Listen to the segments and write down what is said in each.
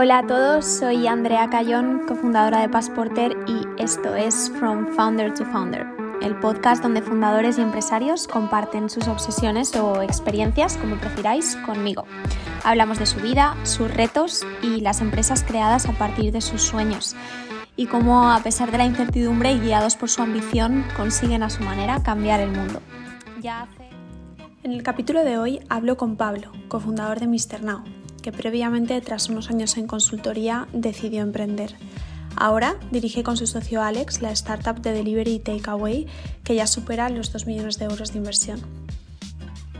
Hola a todos, soy Andrea Cayón, cofundadora de Passporter y esto es From Founder to Founder, el podcast donde fundadores y empresarios comparten sus obsesiones o experiencias, como prefiráis, conmigo. Hablamos de su vida, sus retos y las empresas creadas a partir de sus sueños y cómo, a pesar de la incertidumbre y guiados por su ambición, consiguen a su manera cambiar el mundo. En el capítulo de hoy hablo con Pablo, cofundador de Mr. Now, que previamente, tras unos años en consultoría, decidió emprender. Ahora dirige con su socio Alex la startup de delivery y takeaway que ya supera los 2 millones de euros de inversión.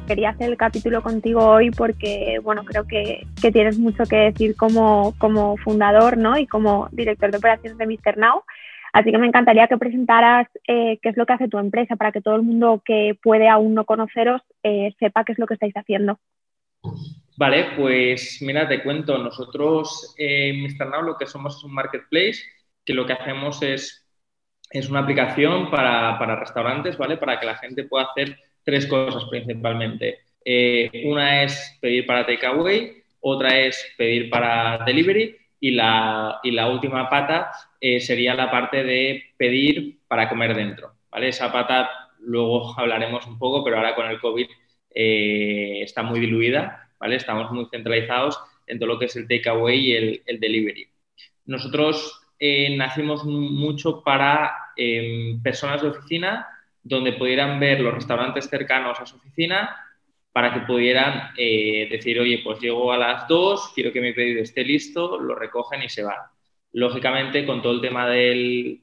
Quería hacer el capítulo contigo hoy porque bueno, creo que, que tienes mucho que decir como, como fundador ¿no? y como director de operaciones de Mr. Now. Así que me encantaría que presentaras eh, qué es lo que hace tu empresa para que todo el mundo que puede aún no conoceros eh, sepa qué es lo que estáis haciendo. Vale, pues mira, te cuento, nosotros en Mr. Now lo que somos es un marketplace que lo que hacemos es, es una aplicación para, para restaurantes, ¿vale? Para que la gente pueda hacer tres cosas principalmente. Eh, una es pedir para takeaway, otra es pedir para delivery y la, y la última pata eh, sería la parte de pedir para comer dentro, ¿vale? Esa pata luego hablaremos un poco, pero ahora con el COVID eh, está muy diluida Estamos muy centralizados en todo lo que es el takeaway y el, delivery. Nosotros eh, nacimos mucho para em, personas de oficina donde pudieran ver los restaurantes cercanos a su oficina para que pudieran eh, decir, oye, pues llego a las 2, quiero que mi pedido esté listo, lo recogen y se van. Lógicamente, con todo el tema del,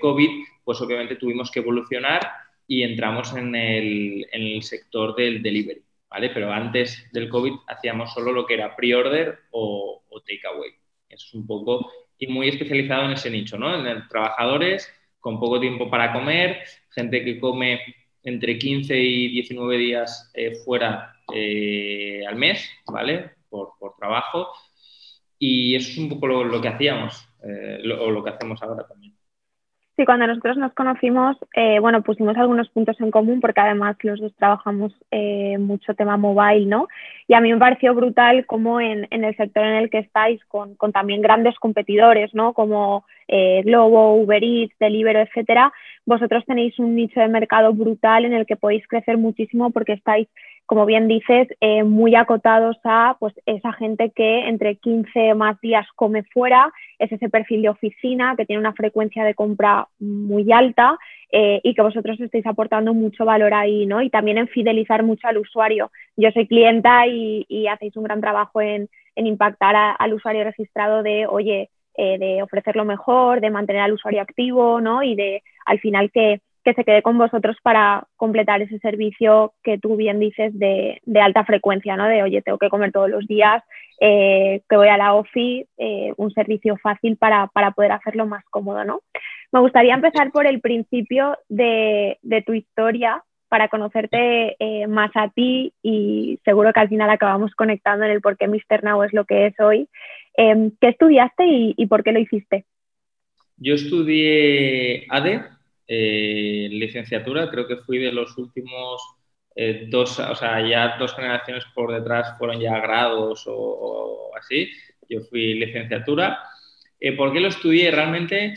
COVID, pues obviamente tuvimos que evolucionar y entramos en el, en el sector del delivery. Pero antes del COVID hacíamos solo lo que era pre-order o, takeaway. Eso es un poco, y muy especializado en ese nicho, ¿no? En trabajadores con poco tiempo para comer, gente que come entre 15 y 19 días eh, fuera eh, al mes, ¿vale? Por, trabajo. Y eso es un poco lo, que hacíamos, eh, o lo que hacemos ahora también. Sí, cuando nosotros nos conocimos, eh, bueno, pusimos algunos puntos en común porque además los dos trabajamos eh, mucho tema mobile, ¿no? Y a mí me pareció brutal como en, el sector en el que estáis, con, también grandes competidores, ¿no? Como eh, Globo, Uber Eats, Deliveroo, etcétera, vosotros tenéis un nicho de mercado brutal en el que podéis crecer muchísimo porque estáis como bien dices, eh, muy acotados a pues, esa gente que entre 15 más días come fuera, es ese perfil de oficina que tiene una frecuencia de compra muy alta eh, y que vosotros estáis aportando mucho valor ahí, ¿no? Y también en fidelizar mucho al usuario. Yo soy clienta y, hacéis un gran trabajo en, impactar al usuario registrado de, oye, eh, de ofrecer lo mejor, de mantener al usuario activo, ¿no? Y de al final que que se quede con vosotros para completar ese servicio que tú bien dices de, alta frecuencia, ¿no? De, oye, tengo que comer todos los días, eh, que voy a la OFI, eh, un servicio fácil para, poder hacerlo más cómodo, ¿no? Me gustaría empezar por el principio de, tu historia para conocerte eh, más a ti y seguro que al final acabamos conectando en el por qué Mr. Now es lo que es hoy. Em, ¿Qué estudiaste y, y por qué lo hiciste? Yo estudié ADE, eh, licenciatura, creo que fui de los últimos eh, dos, o sea, ya dos generaciones por detrás fueron ya grados o, así. Yo fui licenciatura. Eh, ¿Por qué lo estudié? Realmente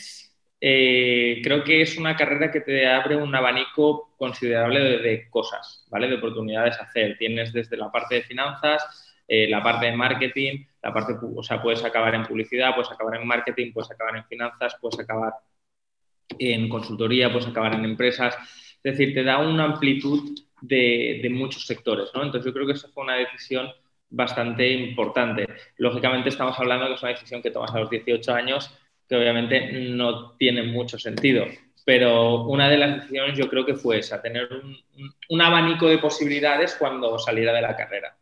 creo que es una carrera que te abre un abanico considerable de, cosas, ¿vale? De oportunidades a hacer. Tienes desde la parte de finanzas, la parte de marketing, la parte, o sea, puedes acabar en publicidad, puedes acabar en marketing, puedes acabar en finanzas, puedes acabar en consultoría, pues acabar en empresas. Es decir, te da una amplitud de, muchos sectores, ¿no? Entonces yo creo que esa fue una decisión bastante importante. Lógicamente estamos hablando de que es una decisión que tomas a los 18 años, que obviamente no tiene mucho sentido, pero una de las decisiones yo creo que fue esa, tener un abanico de posibilidades cuando saliera de la carrera.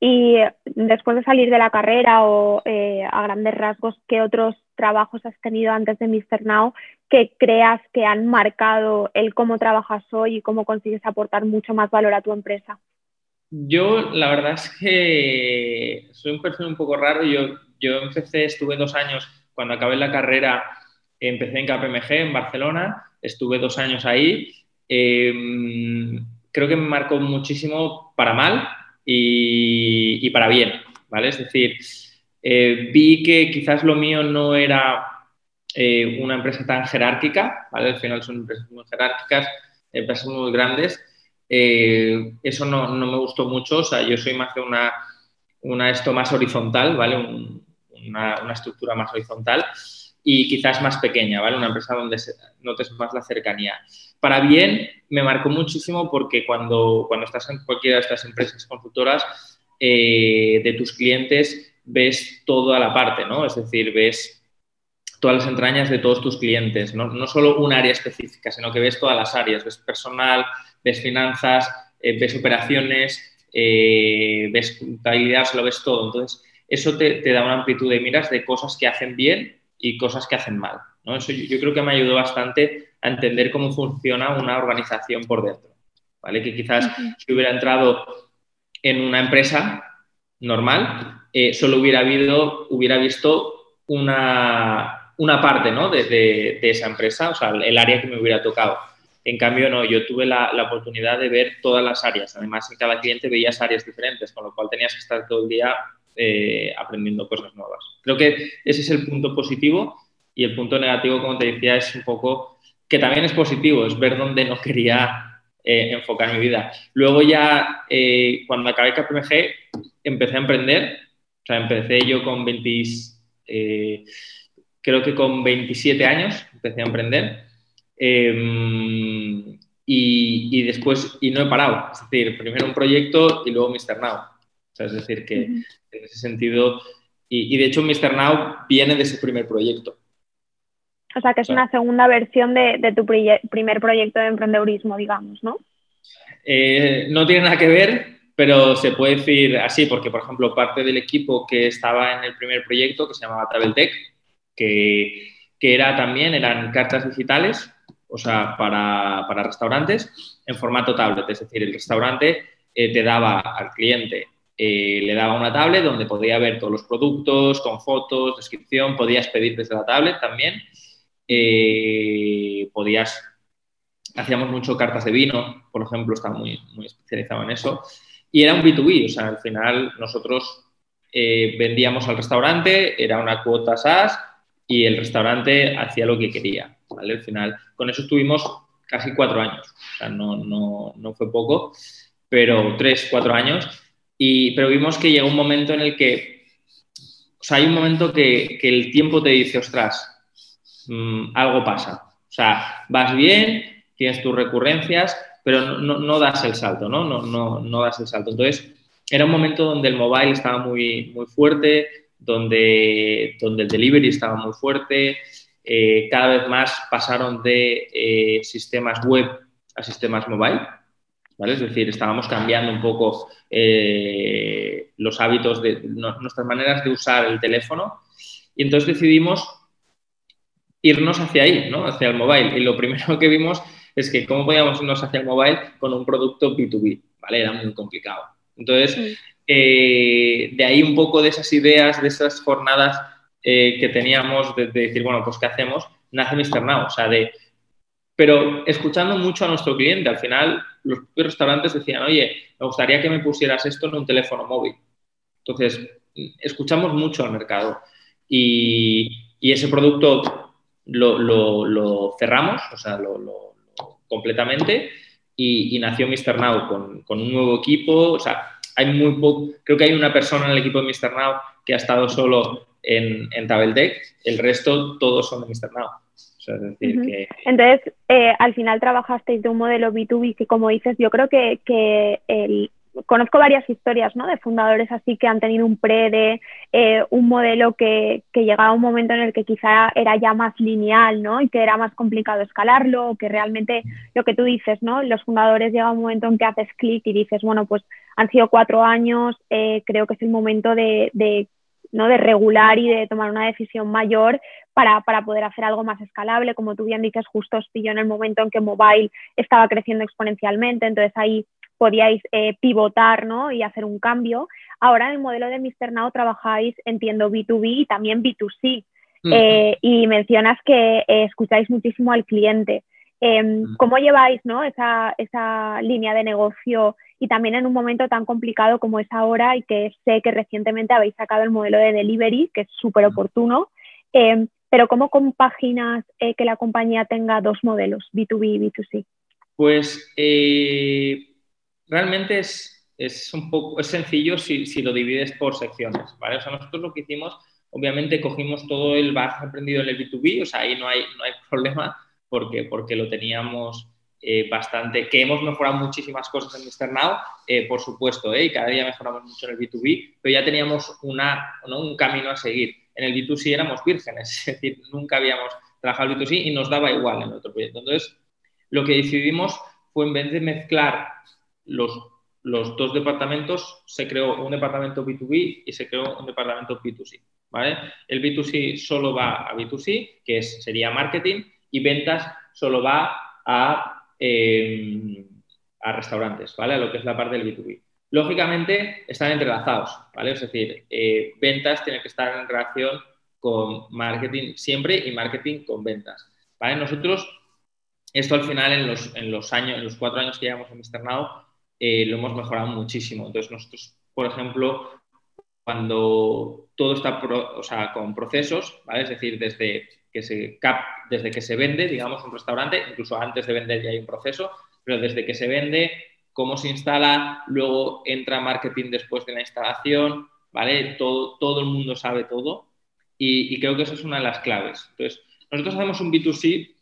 Y después de salir de la carrera o eh, a grandes rasgos, ¿qué otros trabajos has tenido antes de Mr. Now que creas que han marcado el cómo trabajas hoy y cómo consigues aportar mucho más valor a tu empresa? Yo, la verdad es que soy un perfil un poco raro. Yo, yo empecé, estuve dos años, cuando acabé la carrera, empecé en KPMG en Barcelona, estuve dos años ahí. Em, creo que me marcó muchísimo para mal, y, para bien, ¿vale? Es decir, eh, vi que quizás lo mío no era eh, una empresa tan jerárquica, ¿vale? Al final son empresas muy jerárquicas, empresas muy grandes. eso no, no, me gustó mucho, o sea, yo soy más de una, una esto más horizontal, ¿vale? una, una, estructura más horizontal y quizás más pequeña, ¿vale? Una empresa donde notes más la cercanía. Para bien, me marcó muchísimo porque cuando, cuando estás en cualquiera de estas empresas consultoras, eh, de tus clientes ves toda la parte, ¿no? Es decir, ves todas las entrañas de todos tus clientes, no, no solo un área específica, sino que ves todas las áreas, ves personal, ves finanzas, eh, ves operaciones, eh, ves contabilidad, lo ves todo. Entonces, eso te, da una amplitud de miras de cosas que hacen bien y cosas que hacen mal. ¿no? Eso yo, creo que me ayudó bastante a entender cómo funciona una organización por dentro. ¿vale? Que quizás si hubiera entrado en una empresa normal, eh, solo hubiera, habido, hubiera visto una, una parte ¿no? de, de, esa empresa, o sea, el área que me hubiera tocado. En cambio, no, yo tuve la, la, oportunidad de ver todas las áreas. Además, en cada cliente veías áreas diferentes, con lo cual tenías que estar todo el día eh, aprendiendo cosas nuevas. Creo que ese es el punto positivo y el punto negativo, como te decía, es un poco que también es positivo, es ver dónde no quería eh, enfocar mi vida. Luego ya, eh, cuando acabé KPMG, empecé a emprender, o sea, empecé yo con 20, creo que con 27 años, empecé a emprender. Em, y, y, después, y no he parado, es decir, primero un proyecto y luego Mr. Now es decir, que en ese sentido, y, de hecho Mr. Now viene de ese primer proyecto. O sea, que es una segunda versión de, tu primer proyecto de emprendedurismo, digamos, ¿no? Eh, no tiene nada que ver, pero se puede decir así, porque, por ejemplo, parte del equipo que estaba en el primer proyecto, que se llamaba Traveltech, que, que era también, eran cartas digitales, o sea, para, para restaurantes, en formato tablet, es decir, el restaurante eh, te daba al cliente eh, le daba una tablet donde podía ver todos los productos con fotos, descripción, podías pedir desde la tablet también. Eh, podías, hacíamos mucho cartas de vino, por ejemplo, estaba muy, muy especializado en eso. Y era un B2B, o sea, al final nosotros eh, vendíamos al restaurante, era una cuota SaaS y el restaurante hacía lo que quería, ¿vale? Al final, con eso estuvimos casi cuatro años, o sea, no, no, no fue poco, pero tres, cuatro años pero vimos que llegó un momento en el que, o sea, hay un momento que, el tiempo te dice, ostras, mm, algo pasa. O sea, vas bien, tienes tus recurrencias, pero no, das el salto, ¿no? No, ¿no? no das el salto. Entonces, era un momento donde el mobile estaba muy, muy fuerte, donde, donde el delivery estaba muy fuerte, eh, cada vez más pasaron de eh, sistemas web a sistemas mobile. Es decir, estábamos cambiando un poco eh, los hábitos de nuestras maneras de usar el teléfono y entonces decidimos irnos hacia ahí, ¿no? Hacia el mobile. Y lo primero que vimos es que cómo podíamos irnos hacia el mobile con un producto B2B, ¿vale? Era muy complicado. Entonces, eh, de ahí un poco de esas ideas, de esas jornadas eh, que teníamos de, decir, bueno, pues ¿qué hacemos? Nace Mr. Now, o sea, de pero escuchando mucho a nuestro cliente. Al final, los restaurantes decían, oye, me gustaría que me pusieras esto en un teléfono móvil. Entonces, escuchamos mucho al mercado y, ese producto lo, cerramos, o sea, lo, completamente y, nació Mr. Now con, un nuevo equipo. O sea, hay muy poco, creo que hay una persona en el equipo de Mr. Now que ha estado solo en, en Tabletech, el resto todos son de Mr. Now. Entonces, eh, al final trabajasteis de un modelo B2B que, como dices, yo creo que, que el, conozco varias historias ¿no? de fundadores así que han tenido un pre de eh, un modelo que, que, llegaba a un momento en el que quizá era ya más lineal ¿no? y que era más complicado escalarlo, que realmente lo que tú dices, ¿no? los fundadores llega un momento en que haces clic y dices, bueno, pues han sido cuatro años, eh, creo que es el momento de, de ¿no? de regular y de tomar una decisión mayor para, poder hacer algo más escalable. Como tú bien dices, justo os pilló en el momento en que mobile estaba creciendo exponencialmente, entonces ahí podíais eh, pivotar ¿no? y hacer un cambio. Ahora en el modelo de Mr. Now trabajáis, entiendo, B2B y también B2C. Eh, y mencionas que eh, escucháis muchísimo al cliente. Em, ¿Cómo lleváis ¿no? esa, esa línea de negocio y también en un momento tan complicado como es ahora y que sé que recientemente habéis sacado el modelo de delivery, que es súper oportuno. Eh, pero ¿cómo compaginas que la compañía tenga dos modelos, B2B y B2C? Pues realmente es, es, un poco es sencillo si, si, lo divides por secciones, ¿vale? O sea, nosotros lo que hicimos, obviamente cogimos todo el bagaje aprendido en el B2B, o sea, ahí no hay, no hay problema porque, porque lo teníamos eh, bastante, que hemos mejorado muchísimas cosas en Mr. Now, eh, por supuesto, eh, y cada día mejoramos mucho en el B2B, pero ya teníamos una, ¿no? un camino a seguir. En el B2C éramos vírgenes, es decir, nunca habíamos trabajado el B2C y nos daba igual en otro proyecto. Entonces, lo que decidimos fue en vez de mezclar los, los dos departamentos, se creó un departamento B2B y se creó un departamento B2C. ¿vale? El B2C solo va a B2C, que es, sería marketing, y ventas solo va a, eh, a restaurantes, ¿vale? A lo que es la parte del B2B. Lógicamente están entrelazados, ¿vale? Es decir, eh, ventas tienen que estar en relación con marketing siempre y marketing con ventas, ¿vale? Nosotros esto al final en los, en los años, en los cuatro años que llevamos en Mr. Now, eh, lo hemos mejorado muchísimo. Entonces nosotros, por ejemplo, cuando todo está o sea, con procesos, ¿vale? es decir, desde que, se cap, desde que se vende, digamos, un restaurante, incluso antes de vender ya hay un proceso, pero desde que se vende, cómo se instala, luego entra marketing después de la instalación, ¿vale? Todo, todo el mundo sabe todo y, y creo que eso es una de las claves. Entonces, nosotros hacemos un B2C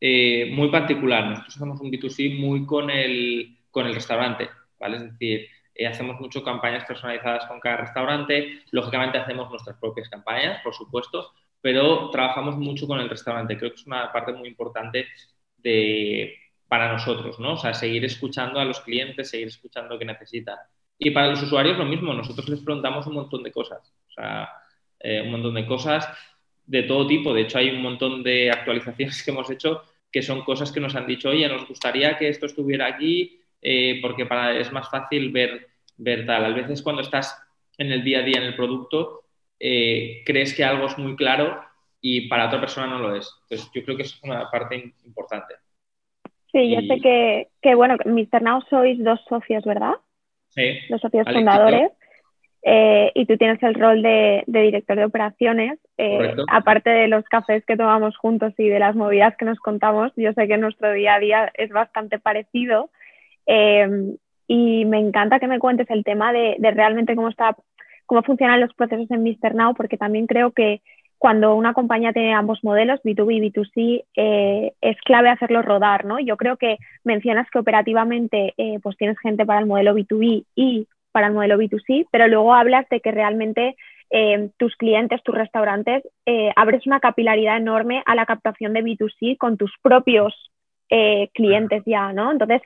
eh, muy particular. Nosotros hacemos un B2C muy con el, con el restaurante, ¿vale? Es decir, eh, hacemos mucho campañas personalizadas con cada restaurante. Lógicamente hacemos nuestras propias campañas, por supuesto, pero trabajamos mucho con el restaurante. Creo que es una parte muy importante de, para nosotros, ¿no? O sea, seguir escuchando a los clientes, seguir escuchando lo que necesitan. Y para los usuarios lo mismo, nosotros les preguntamos un montón de cosas, o sea, eh, un montón de cosas de todo tipo. De hecho, hay un montón de actualizaciones que hemos hecho que son cosas que nos han dicho, oye, nos gustaría que esto estuviera aquí eh, porque para, es más fácil ver, ver tal. A veces cuando estás en el día a día en el producto, eh, crees que algo es muy claro y para otra persona no lo es. Entonces, yo creo que eso es una parte importante. Sí, yo sé que, que, bueno, Mr. Now sois dos socios, ¿verdad? Sí. Dos socios fundadores. Eh, y tú tienes el rol de, director de operaciones. Eh, aparte de los cafés que tomamos juntos y de las movidas que nos contamos, yo sé que nuestro día a día es bastante parecido. Eh, y me encanta que me cuentes el tema de, realmente cómo, está, cómo funcionan los procesos en Mr. Now, porque también creo que cuando una compañía tiene ambos modelos, B2B y B2C, es clave hacerlo rodar, ¿no? Yo creo que mencionas que operativamente pues tienes gente para el modelo B2B y para el modelo B2C, pero luego hablas de que realmente eh, tus clientes, tus restaurantes, eh, abres una capilaridad enorme a la captación de B2C con tus propios eh, clientes ya, ¿no? Entonces,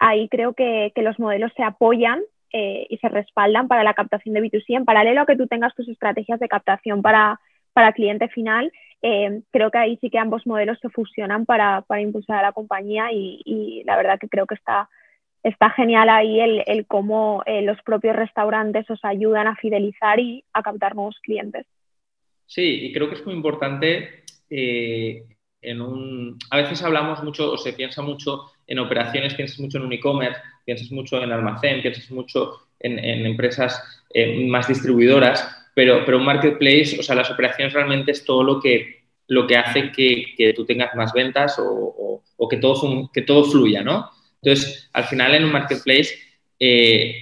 ahí creo que, que, los modelos se apoyan y se respaldan para la captación de B2C. En paralelo a que tú tengas tus estrategias de captación para, para cliente final, creo que ahí sí que ambos modelos se fusionan para, para impulsar a la compañía y, y la verdad que creo que está está genial ahí el, cómo eh, los propios restaurantes os ayudan a fidelizar y a captar nuevos clientes. Sí, y creo que es muy importante. Eh, A veces hablamos mucho o se piensa mucho en operaciones, piensas mucho en un e-commerce, piensas mucho en almacén, piensas mucho en, empresas eh, más distribuidoras, pero, pero un marketplace, o sea, las operaciones realmente es todo lo que, lo que hace que, que tú tengas más ventas o, o, que, todo, que todo fluya, ¿no? Entonces, al final en un marketplace eh,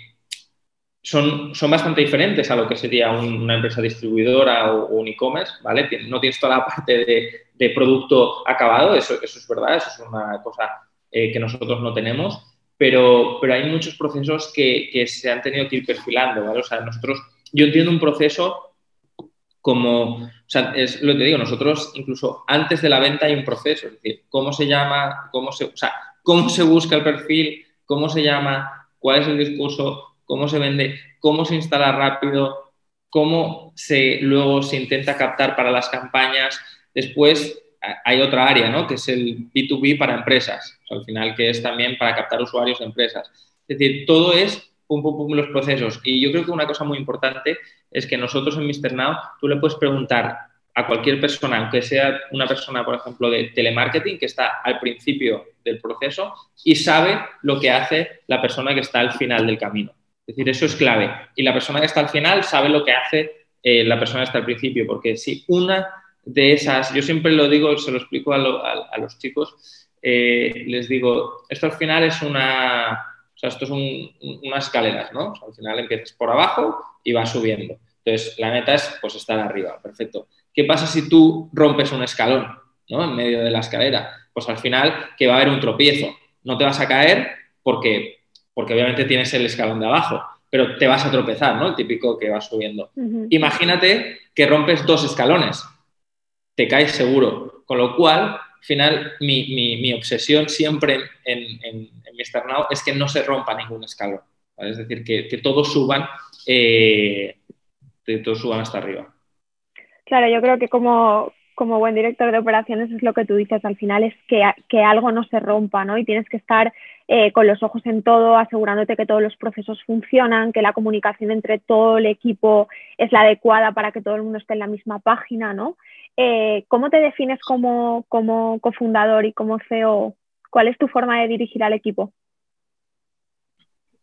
son, son bastante diferentes a lo que sería una empresa distribuidora o, un e-commerce, ¿vale? No tienes toda la parte de, producto acabado, eso, eso, es verdad, eso es una cosa eh, que nosotros no tenemos, pero, pero hay muchos procesos que, que, se han tenido que ir perfilando, ¿vale? O sea, nosotros, yo entiendo un proceso como, o sea, es lo que digo, nosotros incluso antes de la venta hay un proceso, es decir, cómo se llama, cómo se, o sea, cómo se busca el perfil, cómo se llama, cuál es el discurso, cómo se vende, cómo se instala rápido, cómo se, luego se intenta captar para las campañas. Después hay otra área, ¿no? que es el B2B para empresas, al final que es también para captar usuarios de empresas. Es decir, todo es pum, pum, pum, los procesos. Y yo creo que una cosa muy importante es que nosotros en Mr. Now, tú le puedes preguntar a cualquier persona, aunque sea una persona, por ejemplo, de telemarketing, que está al principio del proceso y sabe lo que hace la persona que está al final del camino. Es decir, eso es clave. Y la persona que está al final sabe lo que hace eh, la persona que está al principio, porque si una de esas, yo siempre lo digo, se lo explico a, los chicos, eh, les digo, esto al final es una, o sea, esto es unas escaleras, ¿no? al final empiezas por abajo y vas subiendo. Entonces, la meta es pues estar arriba, perfecto. ¿Qué pasa si tú rompes un escalón, ¿no? En medio de la escalera. Pues al final que va a haber un tropiezo. No te vas a caer porque, porque obviamente tienes el escalón de abajo, pero te vas a tropezar, ¿no? El típico que va subiendo. Imagínate que rompes dos escalones. Te caes seguro. Con lo cual, al final, mi, obsesión siempre en, en, mi externado es que no se rompa ningún escalón. Es decir, que, todos suban, eh, que todos suban hasta arriba. Claro, yo creo que como, como buen director de operaciones es lo que tú dices, al final es que, que algo no se rompa, ¿no? Y tienes que estar eh, con los ojos en todo, asegurándote que todos los procesos funcionan, que la comunicación entre todo el equipo es la adecuada para que todo el mundo esté en la misma página, ¿no? Eh, ¿Cómo te defines como, como cofundador y como CEO? ¿Cuál es tu forma de dirigir al equipo?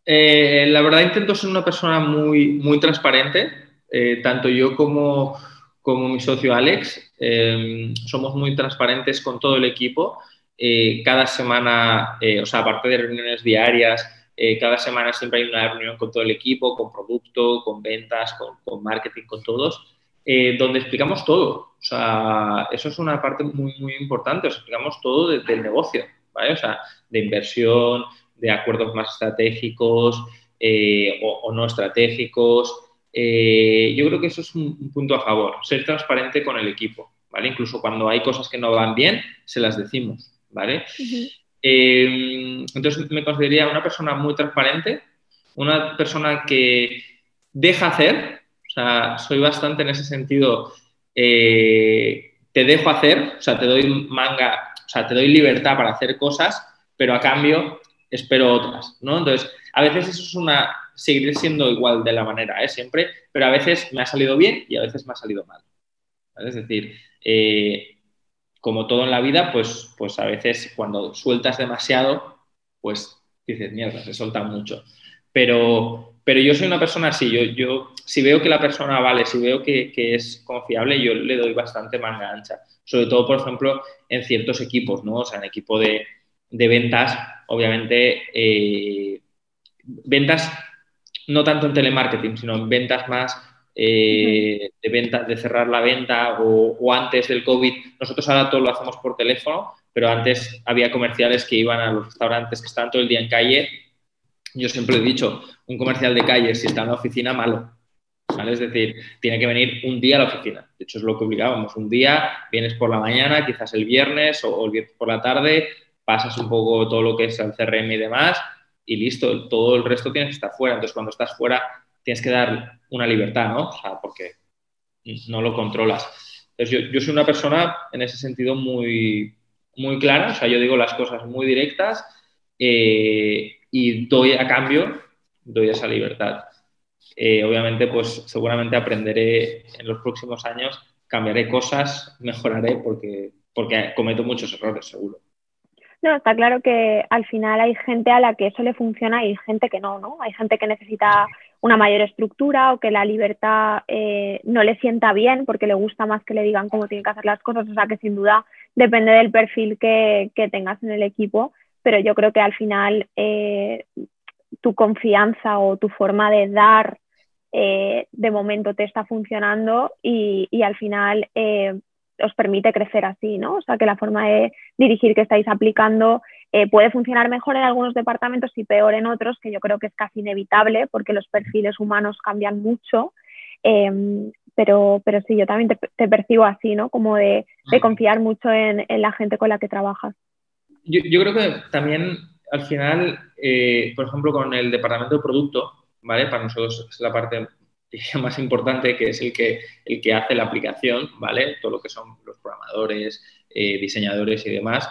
Eh, la verdad intento ser una persona muy, muy transparente, tanto yo como como mi socio Alex. Somos muy transparentes con todo el equipo. Eh, cada semana, eh, o sea, aparte de reuniones diarias, eh, cada semana siempre hay una reunión con todo el equipo, con producto, con ventas, con, marketing, con todos, donde explicamos todo. O sea, eso es una parte muy, muy importante. Os explicamos todo del negocio, ¿vale? O sea, de inversión, de acuerdos más estratégicos o, no estratégicos, eh, yo creo que eso es un, punto a favor, ser transparente con el equipo, ¿vale? Incluso cuando hay cosas que no van bien, se las decimos, ¿vale? Eh, entonces me consideraría una persona muy transparente, una persona que deja hacer, o sea, soy bastante en ese sentido, eh, te dejo hacer, o sea, te doy manga, o sea, te doy libertad para hacer cosas, pero a cambio espero otras, ¿no? Entonces, a veces eso es una, seguiré siendo igual de la manera, ¿eh? siempre, pero a veces me ha salido bien y a veces me ha salido mal. Es decir, eh, como todo en la vida, pues, pues a veces cuando sueltas demasiado, pues dices, mierda, se suelta mucho. Pero, pero yo soy una persona así, yo, yo si veo que la persona vale, si veo que, es confiable, yo le doy bastante manga ancha. Sobre todo, por ejemplo, en ciertos equipos, ¿no? O sea, en equipo de, ventas, obviamente, eh, ventas no tanto en telemarketing, sino en ventas más eh, de de cerrar la venta o, antes del COVID. Nosotros ahora todo lo hacemos por teléfono, pero antes había comerciales que iban a los restaurantes que estaban todo el día en calle. Yo siempre he dicho, un comercial de calle, si está en la oficina, malo. Es decir, tiene que venir un día a la oficina. De hecho, es lo que obligábamos. Un día vienes por la mañana, quizás el viernes o el viernes por la tarde, pasas un poco todo lo que es el CRM y demás, y listo, todo el resto tienes que estar fuera. Entonces, cuando estás fuera, tienes que dar una libertad, ¿no? O sea, porque no lo controlas. Entonces, yo, soy una persona en ese sentido muy, muy clara, o sea, yo digo las cosas muy directas eh, y doy a cambio, doy esa libertad. Eh, obviamente, pues seguramente aprenderé en los próximos años, cambiaré cosas, mejoraré porque, porque cometo muchos errores, seguro. No, está claro que al final hay gente a la que eso le funciona y hay gente que no, ¿no? Hay gente que necesita una mayor estructura o que la libertad eh, no le sienta bien porque le gusta más que le digan cómo tienen que hacer las cosas. O sea que sin duda depende del perfil que, tengas en el equipo, pero yo creo que al final eh, tu confianza o tu forma de dar eh, de momento te está funcionando y, y al final os permite crecer así, ¿no? O sea, que la forma de dirigir que estáis aplicando eh, puede funcionar mejor en algunos departamentos y peor en otros, que yo creo que es casi inevitable porque los perfiles humanos cambian mucho. Em, pero, pero sí, yo también te, percibo así, ¿no? Como de, confiar mucho en, la gente con la que trabajas. Yo, creo que también al final, eh, por ejemplo, con el departamento de producto, ¿vale? Para nosotros es la parte más importante, que es el que, el que hace la aplicación, ¿vale? Todo lo que son los programadores, eh, diseñadores y demás.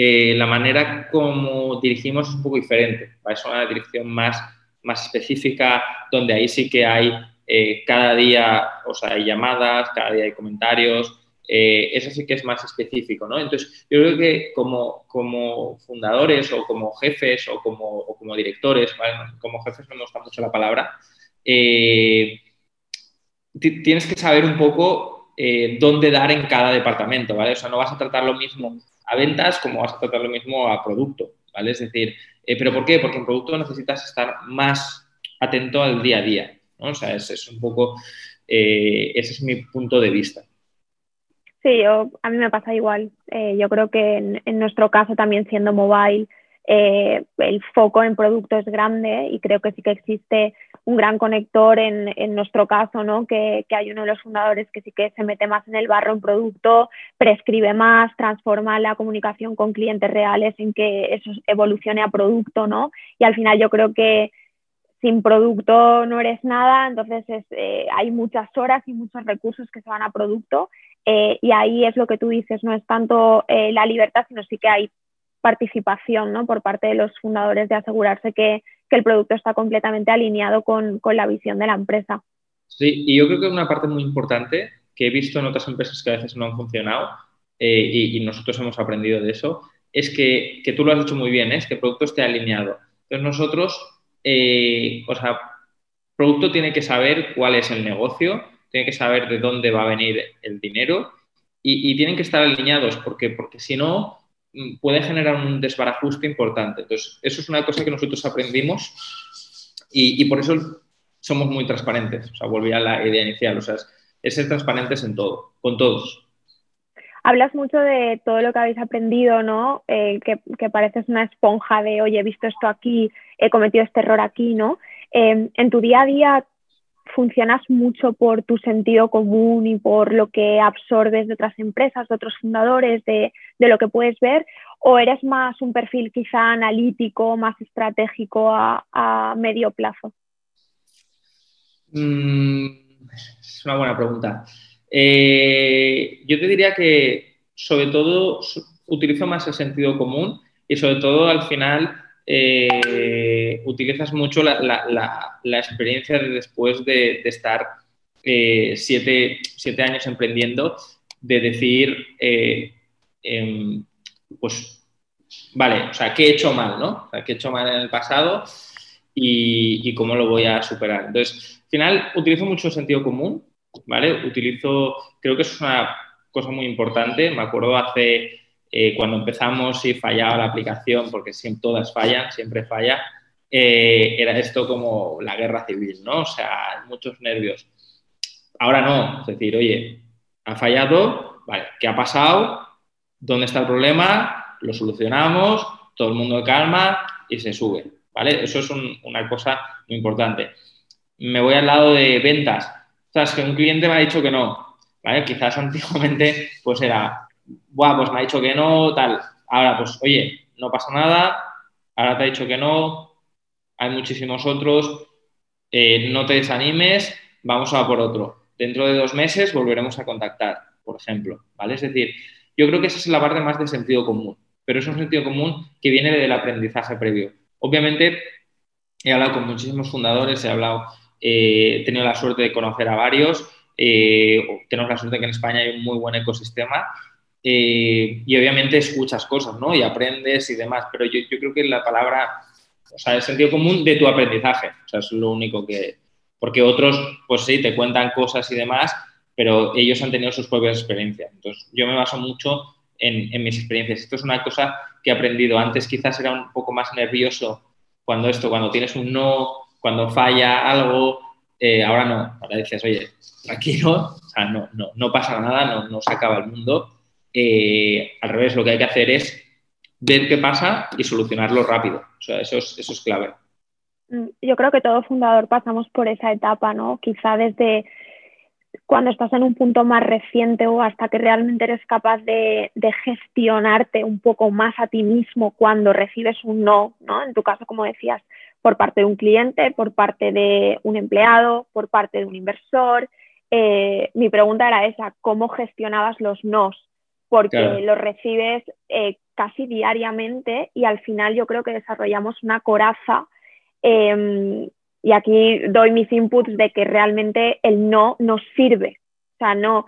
Eh, la manera como dirigimos es un poco diferente, Es una dirección más, más específica, donde ahí sí que hay eh, cada día o sea, hay llamadas, cada día hay comentarios, eh, eso sí que es más específico, ¿no? Entonces, yo creo que como, como fundadores o como jefes o como, como directores, como jefes no me gusta mucho la palabra, tienes que saber un poco dónde dar en cada departamento, ¿vale? O sea, no vas a tratar lo mismo a ventas como vas a tratar lo mismo a producto, ¿vale? Es decir, ¿pero por qué? Porque en producto necesitas estar más atento al día a día, ¿no? O sea, ese es un poco, ese es mi punto de vista. Sí, a mí me pasa igual. Eh, yo creo que en, nuestro caso también siendo mobile, eh, el foco en producto es grande y creo que sí que existe un gran conector en, en nuestro caso, ¿no? Que, que, hay uno de los fundadores que sí que se mete más en el barro en producto, prescribe más, transforma la comunicación con clientes reales en que eso evolucione a producto, ¿no? Y al final yo creo que sin producto no eres nada, entonces eh, hay muchas horas y muchos recursos que se van a producto eh, y ahí es lo que tú dices, no es tanto eh, la libertad, sino sí que hay participación ¿no? por parte de los fundadores de asegurarse que, que el producto está completamente alineado con, con, la visión de la empresa. Sí, y yo creo que una parte muy importante que he visto en otras empresas que a veces no han funcionado y, y, nosotros hemos aprendido de eso, es que, que tú lo has dicho muy bien, es que el producto esté alineado. Entonces nosotros eh, o sea, producto tiene que saber cuál es el negocio, tiene que saber de dónde va a venir el dinero y, tienen que estar alineados porque, porque si no puede generar un desbarajuste importante. Entonces, eso es una cosa que nosotros aprendimos y, por eso somos muy transparentes. O sea, volví a la idea inicial, o sea, es, ser transparentes en todo, con todos. Hablas mucho de todo lo que habéis aprendido, ¿no? Eh, que, pareces una esponja de, oye, he visto esto aquí, he cometido este error aquí, ¿no? Em, en tu día a día funcionas mucho por tu sentido común y por lo que absorbes de otras empresas, de otros fundadores, de, lo que puedes ver, o eres más un perfil quizá analítico, más estratégico a, medio plazo? Mm, es una buena pregunta. Eh, yo te diría que sobre todo utilizo más el sentido común y sobre todo al final eh, utilizas mucho la, experiencia de después de, estar eh, siete, años emprendiendo, de decir, eh, em, pues, vale, o sea, ¿qué he hecho mal, no? ¿qué he hecho mal en el pasado y, cómo lo voy a superar? Entonces, al final, utilizo mucho sentido común, ¿vale? Utilizo, creo que es una cosa muy importante. Me acuerdo hace eh, cuando empezamos y fallaba la aplicación, porque siempre, todas fallan, siempre falla, eh, era esto como la guerra civil, ¿no? O sea, muchos nervios. Ahora no, es decir, oye, ha fallado, ¿qué ha pasado? ¿Dónde está el problema? Lo solucionamos, todo el mundo calma y se sube, ¿vale? Eso es una cosa muy importante. Me voy al lado de ventas. O sea, es que un cliente me ha dicho que no, ¿vale? Quizás antiguamente pues era Buah, pues me ha dicho que no, tal. Ahora, pues, oye, no pasa nada, ahora te ha dicho que no, hay muchísimos otros, eh, no te desanimes, vamos a por otro. Dentro de dos meses volveremos a contactar, por ejemplo, ¿vale? Es decir, yo creo que esa es la parte más de sentido común, pero es un sentido común que viene del aprendizaje previo. Obviamente, he hablado con muchísimos fundadores, he hablado, eh, he tenido la suerte de conocer a varios, eh, tenemos la suerte que en España hay un muy buen ecosistema eh, y obviamente escuchas cosas, ¿no? Y aprendes y demás, pero yo, yo, creo que la palabra, o sea, el sentido común de tu aprendizaje, o sea, es lo único que... Porque otros, pues sí, te cuentan cosas y demás, pero ellos han tenido sus propias experiencias. Entonces, yo me baso mucho en, en mis experiencias. Esto es una cosa que he aprendido. Antes quizás era un poco más nervioso cuando esto, cuando tienes un no, cuando falla algo, eh, ahora no. Ahora dices, oye, tranquilo, o sea, no, no, no pasa nada, no, no se acaba el mundo eh, al revés, lo que hay que hacer es ver qué pasa y solucionarlo rápido. O sea, eso es, clave. Mm, yo creo que todo fundador pasamos por esa etapa, ¿no? Quizá desde cuando estás en un punto más reciente o hasta que realmente eres capaz de, de, gestionarte un poco más a ti mismo cuando recibes un no, ¿no? En tu caso, como decías, por parte de un cliente, por parte de un empleado, por parte de un inversor. Eh, mi pregunta era esa, ¿cómo gestionabas los nos? Porque lo recibes eh, casi diariamente y al final yo creo que desarrollamos una coraza em, y aquí doy mis inputs de que realmente el no nos sirve. O sea, no,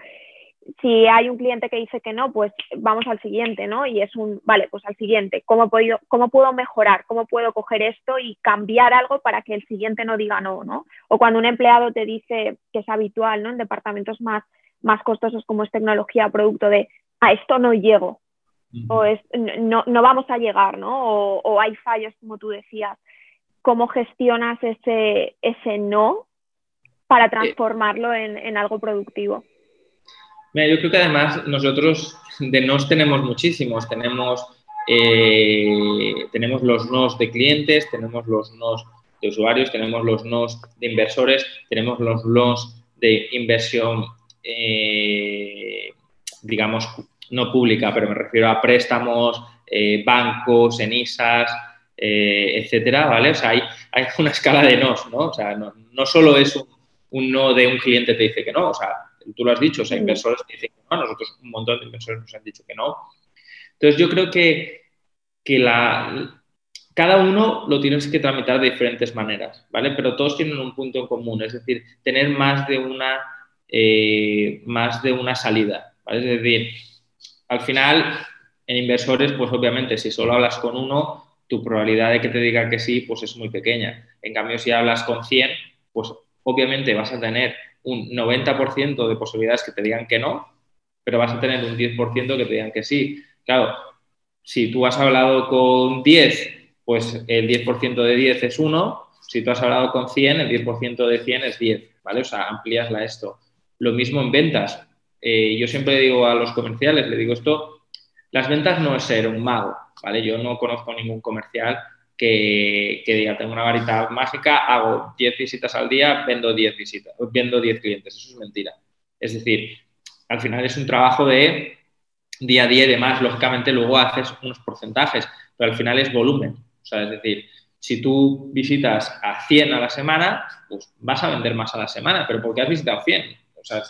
si hay un cliente que dice que no, pues vamos al siguiente, ¿no? Y es un, vale, pues al siguiente, ¿cómo, podido, cómo puedo mejorar? ¿Cómo puedo coger esto y cambiar algo para que el siguiente no diga no, ¿no? O cuando un empleado te dice que es habitual, ¿no? En departamentos más, más costosos como es tecnología, producto de, a esto no llego, o es, no, no vamos a llegar, ¿no? O, o hay fallos, como tú decías cómo gestionas ese, ese no para eh, transformarlo en, en algo productivo. Mira, yo creo que además nosotros de nos tenemos muchísimos. Tenemos, eh, tenemos los nos de clientes, tenemos los nos de usuarios, tenemos los nos de inversores, tenemos los nos de inversión, eh, digamos, no pública, pero me refiero a préstamos, bancos, ENISAS, eh, etcétera, ¿vale? O sea, hay, hay, una escala de nos, ¿no? O sea, no, no solo es un, no de un cliente te dice que no, o sea, tú lo has dicho, o sea, inversores te dicen que no, nosotros un montón de inversores nos han dicho que no. Entonces, yo creo que, que la, cada uno lo tienes que tramitar de diferentes maneras, ¿vale? Pero todos tienen un punto en común, es decir, tener más de una, eh, más de una salida, ¿vale? Es decir, al final, en inversores, pues obviamente, si solo hablas con uno, tu probabilidad de que te diga que sí, pues es muy pequeña. En cambio, si hablas con 100, pues obviamente vas a tener un 90% de posibilidades que te digan que no, pero vas a tener un 10% que te digan que sí. Claro, si tú has hablado con 10, pues el 10% de 10 es 1. Si tú has hablado con 100, el 10% de 100 es 10, ¿vale? O sea, amplíasla esto. Lo mismo en ventas. Eh, yo siempre digo a los comerciales, le digo esto, las ventas no es ser un mago, ¿vale? Yo no conozco ningún comercial que, diga, tengo una varita mágica, hago 10 visitas al día, vendo 10 visitas, vendo 10 clientes. Eso es mentira. Es decir, al final es un trabajo de día a día y demás. Lógicamente luego haces unos porcentajes, pero al final es volumen. O sea, es decir, si tú visitas a 100 a la semana, pues vas a vender más a la semana, pero porque has visitado 100. O sea,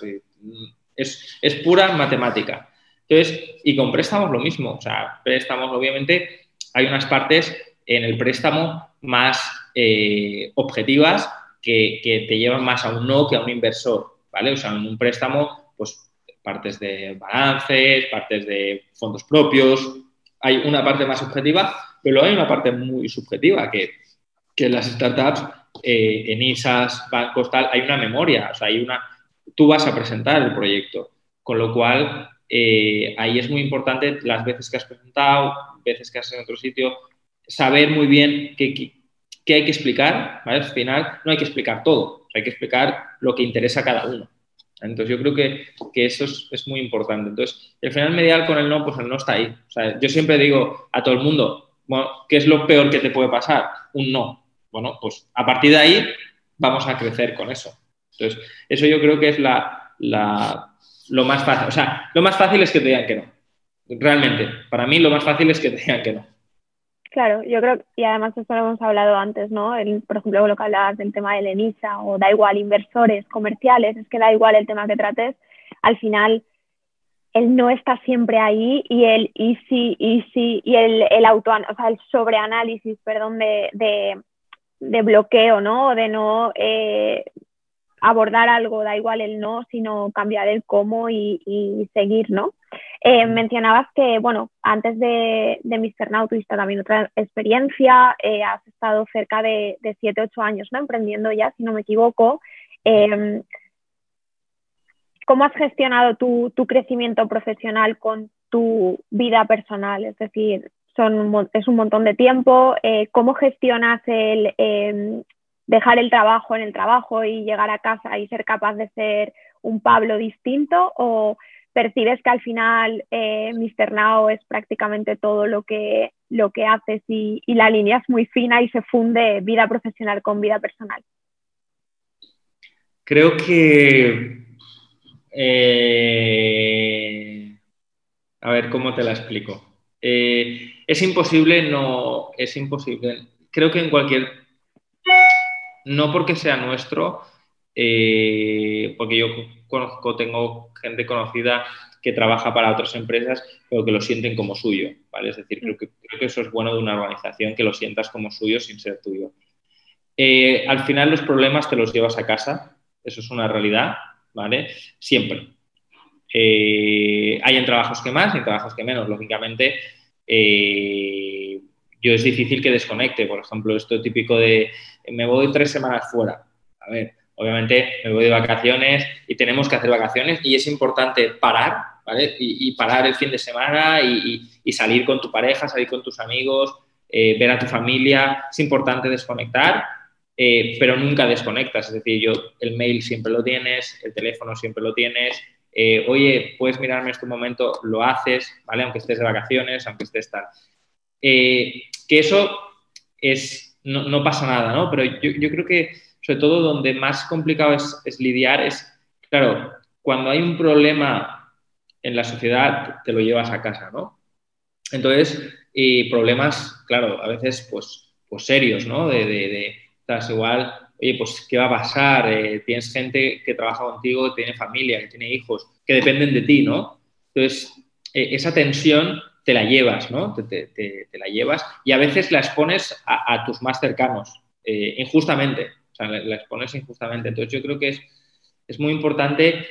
es, es pura matemática. Entonces, y con préstamos lo mismo, o sea, préstamos obviamente hay unas partes en el préstamo más eh, objetivas que, te llevan más a un no que a un inversor, ¿vale? O sea, en un préstamo, pues partes de balances, partes de fondos propios, hay una parte más objetiva, pero hay una parte muy subjetiva que, que las startups, eh, en ISAs, bancos, tal, hay una memoria, o sea, hay una, tú vas a presentar el proyecto, con lo cual eh, ahí es muy importante las veces que has presentado, veces que has en otro sitio, saber muy bien qué, hay que explicar. Al final no hay que explicar todo, hay que explicar lo que interesa a cada uno. Entonces yo creo que, que eso es, es, muy importante. Entonces, el final medial con el no, pues el no está ahí. O sea, yo siempre digo a todo el mundo, bueno, ¿qué es lo peor que te puede pasar? Un no. Bueno, pues a partir de ahí vamos a crecer con eso. Entonces, eso yo creo que es la, lo más fácil. O sea, lo más fácil es que te digan que no. Realmente, para mí lo más fácil es que te digan que no. Claro, yo creo, y además esto lo hemos hablado antes, ¿no? Por ejemplo, lo que hablabas del tema de ENISA o da igual inversores comerciales, es que da igual el tema que trates, al final el no está siempre ahí y el easy, easy y el, el auto, o sea, el sobreanálisis, perdón, de, de, de bloqueo, ¿no? De no eh, abordar algo, da igual el no, sino cambiar el cómo y, seguir, ¿no? Eh, mencionabas que, bueno, antes de, de Mr. Now tuviste también otra experiencia, eh, has estado cerca de, de 7, 8 años, ¿no? Emprendiendo ya, si no me equivoco. Em, ¿Cómo has gestionado tu, tu, crecimiento profesional con tu vida personal? Es decir, son, es un montón de tiempo. Eh, ¿Cómo gestionas el, em, dejar el trabajo en el trabajo y llegar a casa y ser capaz de ser un Pablo distinto o percibes que al final eh, Mr. Now es prácticamente todo lo que, lo que haces y, la línea es muy fina y se funde vida profesional con vida personal? Creo que... Eh, a ver, ¿cómo te la explico? Eh, es imposible, no, es imposible. Creo que en cualquier no porque sea nuestro, eh, porque yo conozco, tengo gente conocida que trabaja para otras empresas, pero que lo sienten como suyo, ¿vale? Es decir, creo que, eso es bueno de una organización, que lo sientas como suyo sin ser tuyo. Eh, al final los problemas te los llevas a casa, eso es una realidad, ¿vale? Siempre. Eh, hay en trabajos que más y en trabajos que menos, lógicamente. Yo es difícil que desconecte, por ejemplo, esto típico de me voy tres semanas fuera. A ver, obviamente me voy de vacaciones y tenemos que hacer vacaciones y es importante parar, ¿vale? Y, parar el fin de semana y, salir con tu pareja, salir con tus amigos, eh, ver a tu familia. Es importante desconectar, eh, pero nunca desconectas. Es decir, yo el mail siempre lo tienes, el teléfono siempre lo tienes. Eh, oye, puedes mirarme en este momento, lo haces, ¿vale? Aunque estés de vacaciones, aunque estés tal. Que eso es, no, no, pasa nada, ¿no? Pero yo, yo creo que sobre todo donde más complicado es, lidiar es, claro, cuando hay un problema en la sociedad, te lo llevas a casa, ¿no? Entonces, y problemas, claro, a veces, pues, pues serios, ¿no? De, de, estás igual, oye, pues, ¿qué va a pasar? Eh, tienes gente que trabaja contigo, tiene familia, que tiene hijos, que dependen de ti, ¿no? Entonces, eh, esa tensión te la llevas, ¿no? Te, la llevas y a veces la expones a, tus más cercanos, eh, injustamente la, expones injustamente. Entonces yo creo que es, es muy importante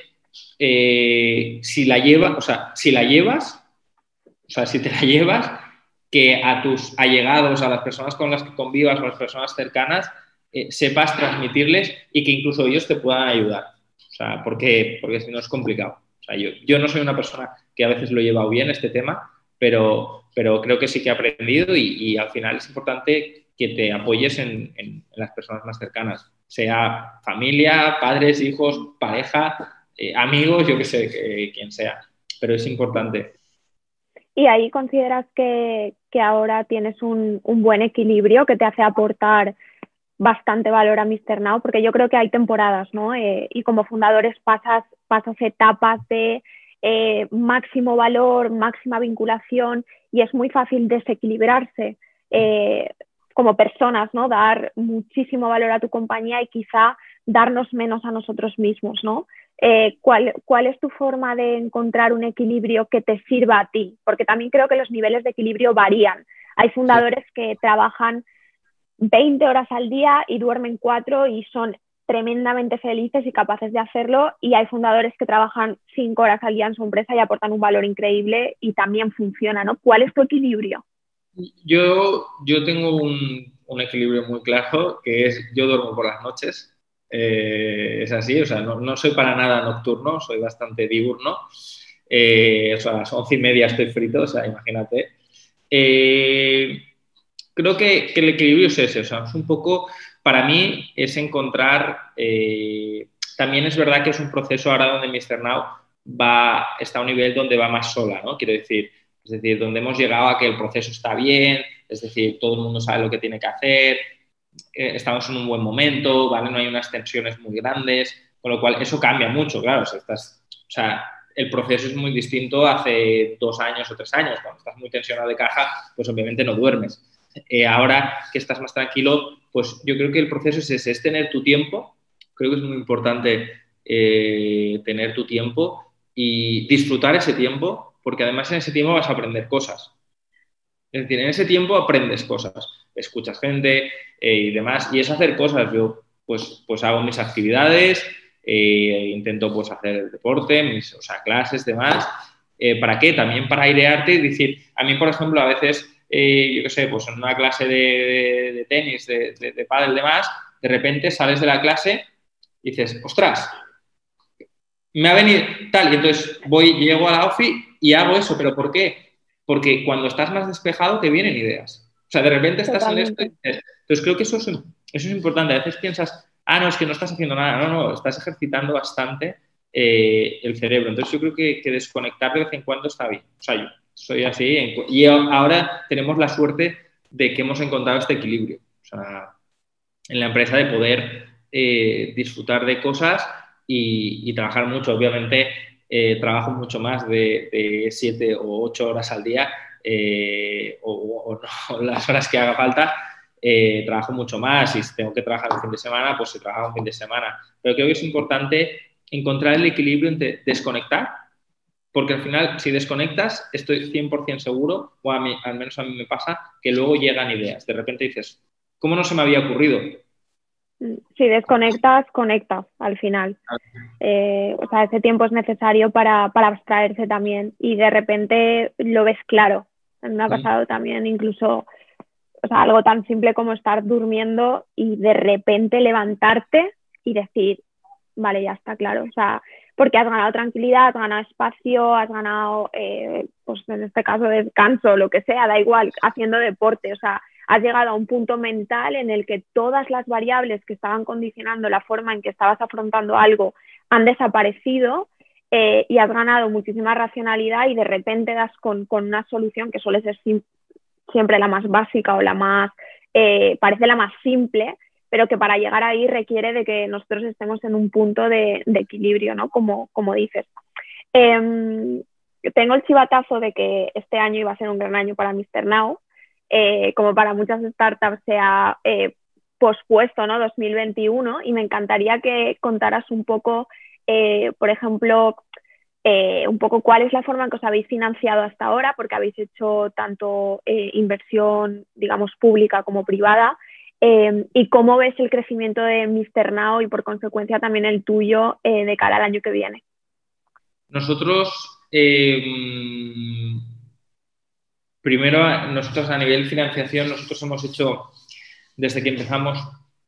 eh, si la lleva, o sea, si la llevas, o sea, si te la llevas, que a tus allegados, a las personas con las que convivas, a las personas cercanas, eh, sepas transmitirles y que incluso ellos te puedan ayudar. O sea, porque, porque si no es complicado. O sea, yo, yo no soy una persona que a veces lo he llevado bien este tema, pero, pero creo que sí que he aprendido y, al final es importante que te apoyes en, las personas más cercanas, sea familia, padres, hijos, pareja, eh, amigos, yo que sé, quien sea, pero es importante. ¿Y ahí consideras que, ahora tienes un, buen equilibrio que te hace aportar bastante valor a Mr. Now? Porque yo creo que hay temporadas, ¿no? Eh, y como fundadores pasas, pasas etapas de eh, máximo valor, máxima vinculación y es muy fácil desequilibrarse como personas, ¿no? Dar muchísimo valor a tu compañía y quizá darnos menos a nosotros mismos, ¿no? Eh, ¿cuál, ¿Cuál es tu forma de encontrar un equilibrio que te sirva a ti? Porque también creo que los niveles de equilibrio varían. Hay fundadores que trabajan 20 horas al día y duermen 4 y son tremendamente felices y capaces de hacerlo y hay fundadores que trabajan 5 horas al día en su empresa y aportan un valor increíble y también funciona, ¿no? ¿Cuál es tu equilibrio? Yo, yo tengo un, un, equilibrio muy claro, que es yo duermo por las noches. Eh, es así, o sea, no, no, soy para nada nocturno, soy bastante diurno. Eh, o sea, a las once y media estoy frito, o sea, imagínate. Eh, creo que, que, el equilibrio es ese, o sea, es un poco, para mí, es encontrar, también es verdad que es un proceso ahora donde Mr. Now va, está a un nivel donde va más sola, ¿no? Quiero decir, es decir, donde hemos llegado a que el proceso está bien, es decir, todo el mundo sabe lo que tiene que hacer, eh, estamos en un buen momento, ¿vale? No hay unas tensiones muy grandes, con lo cual eso cambia mucho, claro. O sea, el proceso es muy distinto hace dos años o tres años. Cuando estás muy tensionado de caja, pues obviamente no duermes. Eh, ahora que estás más tranquilo, pues yo creo que el proceso es ese, es tener tu tiempo. Creo que es muy importante eh, tener tu tiempo y disfrutar ese tiempo porque además en ese tiempo vas a aprender cosas. Es decir, en ese tiempo aprendes cosas, escuchas gente eh, y demás, y es hacer cosas. Yo pues, pues hago mis actividades, intento pues hacer deporte, mis clases, demás. ¿Para qué? También para airearte y decir, a mí, por ejemplo, a veces, yo qué sé, pues en una clase de, tenis, de, de, de pádel, demás, de repente sales de la clase y dices, ostras, me ha venido tal, y entonces voy, llego a la OFI y hago eso, pero ¿por qué? Porque cuando estás más despejado te vienen ideas. O sea, de repente estás en esto y Entonces creo que eso es, eso es importante. A veces piensas, ah, no, es que no estás haciendo nada. No, no, estás ejercitando bastante eh, el cerebro. Entonces yo creo que, que, desconectar de vez en cuando está bien. O sea, yo soy así. Y ahora tenemos la suerte de que hemos encontrado este equilibrio. En la empresa de poder eh, disfrutar de cosas y, trabajar mucho. Obviamente eh, trabajo mucho más de, siete o ocho horas al día eh, o, las horas que haga falta. Trabajo mucho más y si tengo que trabajar un fin de semana, pues se un fin de semana. Pero creo que es importante encontrar el equilibrio entre desconectar, porque al final, si desconectas, estoy 100% seguro, o al menos a mí me pasa, que luego llegan ideas. De repente dices, ¿cómo no se me había ocurrido? Si desconectas, conectas al final. Eh, o sea, ese tiempo es necesario para, para, abstraerse también y de repente lo ves claro. Me ha pasado también incluso o sea, algo tan simple como estar durmiendo y de repente levantarte y decir, vale, ya está claro. O sea, porque has ganado tranquilidad, has ganado espacio, has ganado, eh, pues en este caso, descanso, lo que sea, da igual, haciendo deporte. O sea, has llegado a un punto mental en el que todas las variables que estaban condicionando la forma en que estabas afrontando algo han desaparecido eh, y has ganado muchísima racionalidad y de repente das con, una solución que suele ser siempre la más básica o la más, eh, parece la más simple, pero que para llegar ahí requiere de que nosotros estemos en un punto de, equilibrio, ¿no? Como, dices. Em, tengo el chivatazo de que este año iba a ser un gran año para Mr. Now, eh, como para muchas startups se ha eh, pospuesto, ¿no? 2021, y me encantaría que contaras un poco, eh, por ejemplo, un poco cuál es la forma en que os habéis financiado hasta ahora, porque habéis hecho tanto inversión, digamos, pública como privada, y cómo ves el crecimiento de Mr. Now y por consecuencia también el tuyo de cara al año que viene. Nosotros Primero, nosotros a nivel financiación, nosotros hemos hecho, desde que empezamos,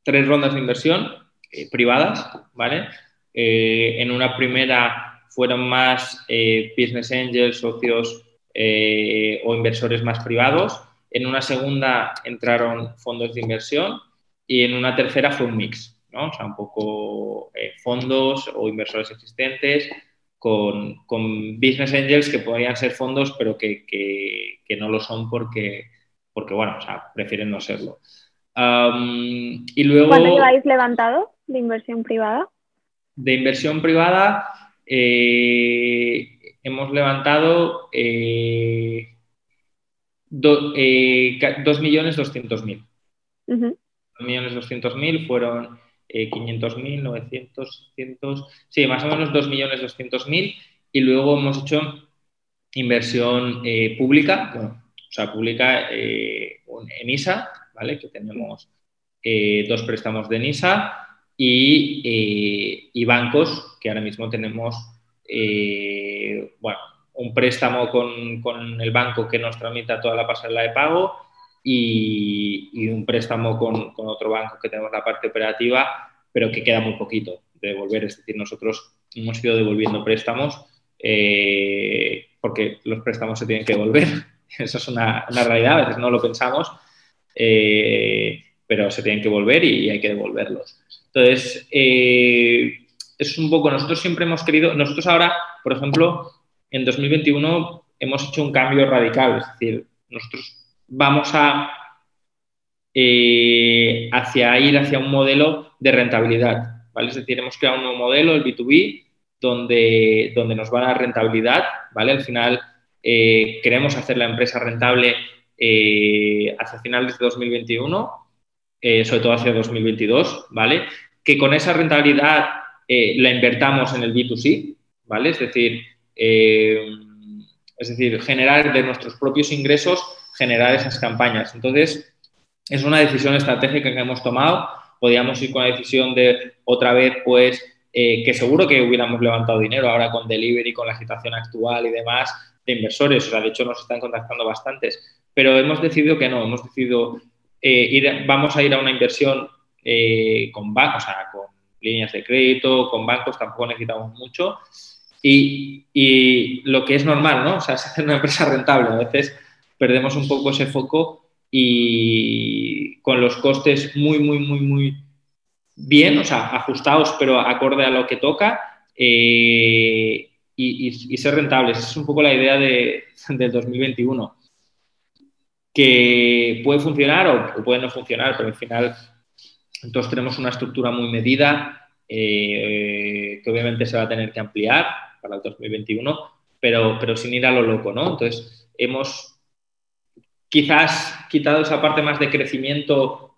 tres rondas de inversión eh, privadas, ¿vale? Eh, en una primera fueron más eh, business angels, socios o inversores más privados. En una segunda entraron fondos de inversión y en una tercera fue un mix, ¿no? O sea, un poco fondos o inversores existentes con, con, business angels que podrían ser fondos, pero que, que, no lo son porque, porque, bueno, o sea, prefieren no serlo. y luego, ¿Cuánto habéis levantado de inversión privada? De inversión privada eh, hemos levantado eh, 2.200.000. Eh, 2.200.000 fueron 500.000, 900, 100, sí, más o menos 2.200.000 y luego hemos hecho inversión eh, pública, o sea, pública eh, en ISA, ¿vale? Que tenemos eh, dos préstamos de NISA y, y, bancos, que ahora mismo tenemos, bueno, un préstamo con, con, el banco que nos tramita toda la pasarela de pago y, un préstamo con, otro banco que tenemos la parte operativa, pero que queda muy poquito de devolver. Es decir, nosotros hemos ido devolviendo préstamos eh, porque los préstamos se tienen que devolver. Eso es una, realidad, a veces no lo pensamos, eh, pero se tienen que volver y, hay que devolverlos. Entonces, eh, es un poco, nosotros siempre hemos querido, nosotros ahora, por ejemplo, en 2021 hemos hecho un cambio radical, es decir, nosotros vamos a eh, hacia ir hacia un modelo de rentabilidad. ¿vale? Es decir, hemos creado un nuevo modelo, el B2B, donde, donde nos va a dar rentabilidad. ¿vale? Al final eh, queremos hacer la empresa rentable eh, hacia finales de 2021, sobre todo hacia 2022, ¿vale? Que con esa rentabilidad la invertamos en el B2C, ¿vale? Es decir, es decir, generar de nuestros propios ingresos generar esas campañas. Entonces, es una decisión estratégica que hemos tomado. Podríamos ir con la decisión de otra vez, pues, eh, que seguro que hubiéramos levantado dinero ahora con delivery, con la situación actual y demás de inversores. O sea, de hecho, nos están contactando bastantes. Pero hemos decidido que no, hemos decidido eh, ir, vamos a ir a una inversión eh, con bancos, con líneas de crédito, con bancos, tampoco necesitamos mucho. Y, lo que es normal, ¿no? O sea, es hacer una empresa rentable. A veces perdemos un poco ese foco y con los costes muy, muy, muy, muy bien, o sea, ajustados, pero acorde a lo que toca eh, y, ser rentables. Es un poco la idea de, del 2021. Que puede funcionar o, puede no funcionar, pero al final entonces tenemos una estructura muy medida eh, que obviamente se va a tener que ampliar para el 2021, pero, pero sin ir a lo loco, ¿no? Entonces hemos quizás quitado esa parte más de crecimiento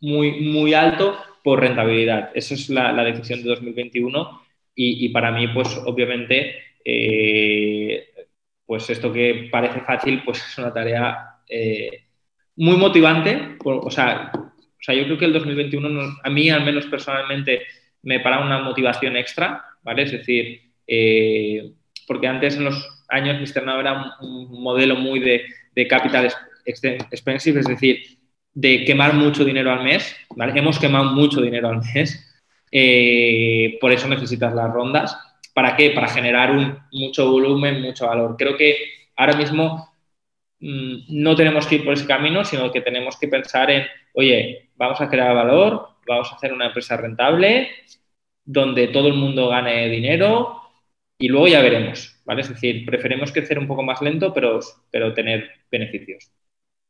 muy, muy alto por rentabilidad. Esa es la, decisión de 2021 y, para mí, pues obviamente, eh, pues esto que parece fácil, pues es una tarea eh, muy motivante, o sea, sea, yo creo que el 2021 a mí al menos personalmente me para una motivación extra, ¿vale? Es decir, eh, porque antes en los años Mr. Now era un, modelo muy de, de capital expensive, es decir, de quemar mucho dinero al mes. Hemos quemado mucho dinero al mes, eh, por eso necesitas las rondas. ¿Para qué? Para generar un, mucho volumen, mucho valor. Creo que ahora mismo mm, no tenemos que ir por ese camino, sino que tenemos que pensar en, oye, vamos a crear valor, vamos a hacer una empresa rentable, donde todo el mundo gane dinero y luego ya veremos, ¿vale? Es decir, preferimos crecer un poco más lento, pero, pero tener beneficios.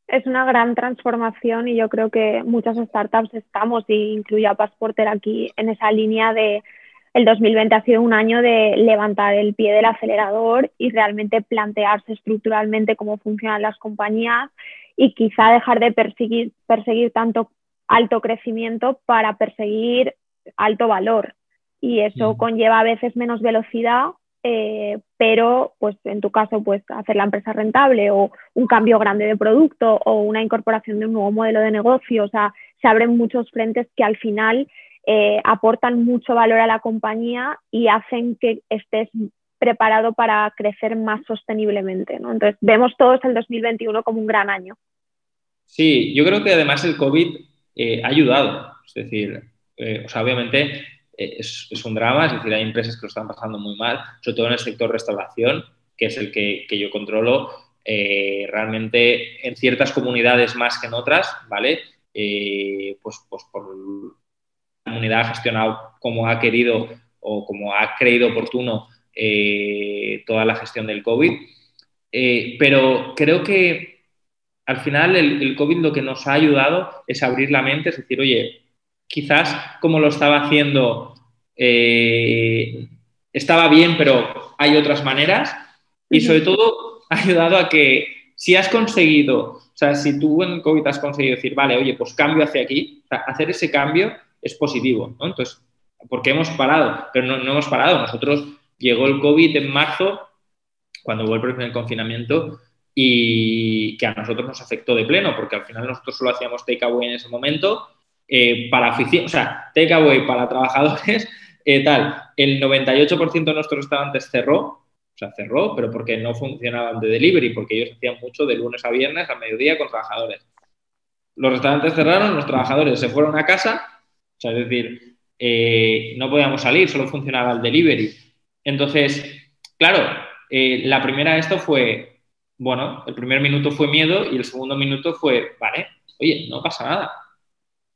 Es una gran transformación y yo creo que muchas startups estamos, y incluye a Passporter aquí, en esa línea de el 2020 ha sido un año de levantar el pie del acelerador y realmente plantearse estructuralmente cómo funcionan las compañías y quizá dejar de perseguir, perseguir tanto alto crecimiento para perseguir alto valor. Y eso conlleva a veces menos velocidad, eh, pero pues en tu caso pues hacer la empresa rentable o un cambio grande de producto o una incorporación de un nuevo modelo de negocio, o sea, se abren muchos frentes que al final eh, aportan mucho valor a la compañía y hacen que estés preparado para crecer más sosteniblemente. ¿no? Entonces, vemos todos el 2021 como un gran año. Sí, yo creo que además el COVID eh, ha ayudado. Es decir, eh, o sea, obviamente es, un drama, es decir, hay empresas que lo están pasando muy mal, sobre todo en el sector restauración, que es el que, yo controlo. realmente en ciertas comunidades más que en otras, ¿vale? pues, pues por la comunidad ha gestionado como ha querido o como ha creído oportuno eh, toda la gestión del COVID. Eh, pero creo que al final el, COVID lo que nos ha ayudado es abrir la mente, es decir, oye, quizás como lo estaba haciendo eh, estaba bien, pero hay otras maneras. Y sobre todo ha ayudado a que si has conseguido, o sea, si tú en COVID has conseguido decir, vale, oye, pues cambio hacia aquí, hacer ese cambio es positivo, ¿no? Entonces, porque hemos parado, pero no, hemos parado. Nosotros llegó el COVID en marzo, cuando hubo el primer confinamiento, y que a nosotros nos afectó de pleno, porque al final nosotros solo hacíamos takeaway en ese momento, eh, para oficina, o sea, takeaway para trabajadores, eh, tal. El 98% de nuestros restaurantes cerró, o sea, cerró, pero porque no funcionaban de delivery, porque ellos hacían mucho de lunes a viernes a mediodía con trabajadores. Los restaurantes cerraron, los trabajadores se fueron a casa o sea, es decir, eh, no podíamos salir, solo funcionaba el delivery. Entonces, claro, la primera de esto fue, bueno, el primer minuto fue miedo y el segundo minuto fue, vale, oye, no pasa nada.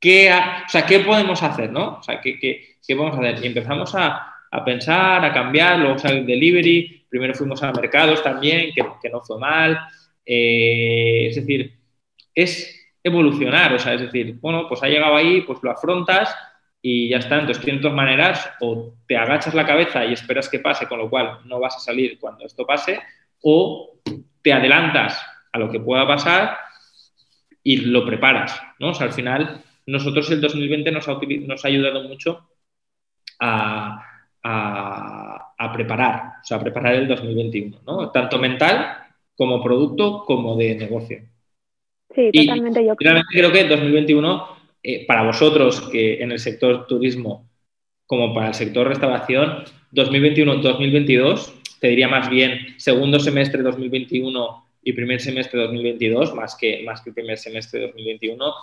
¿Qué, o sea, ¿qué podemos hacer, no? O sea, ¿qué, qué, qué podemos hacer? Y empezamos a, a, pensar, a cambiar, luego salió el delivery, primero fuimos a mercados también, que, que no fue mal. Eh, es decir, es evolucionar, o sea, es decir, bueno, pues ha llegado ahí, pues lo afrontas y ya está. Entonces tienes maneras, o te agachas la cabeza y esperas que pase, con lo cual no vas a salir cuando esto pase, o te adelantas a lo que pueda pasar y lo preparas, ¿no? Al final, nosotros el 2020 nos ha, nos ha ayudado mucho a, a, preparar, o sea, a preparar el 2021, ¿no? Tanto mental como producto como de negocio. Sí, totalmente. yo creo. creo que 2021, eh, para vosotros que en el sector turismo como para el sector restauración, 2021-2022, te diría más bien segundo semestre 2021 y primer semestre 2022, más que, más que primer semestre 2021,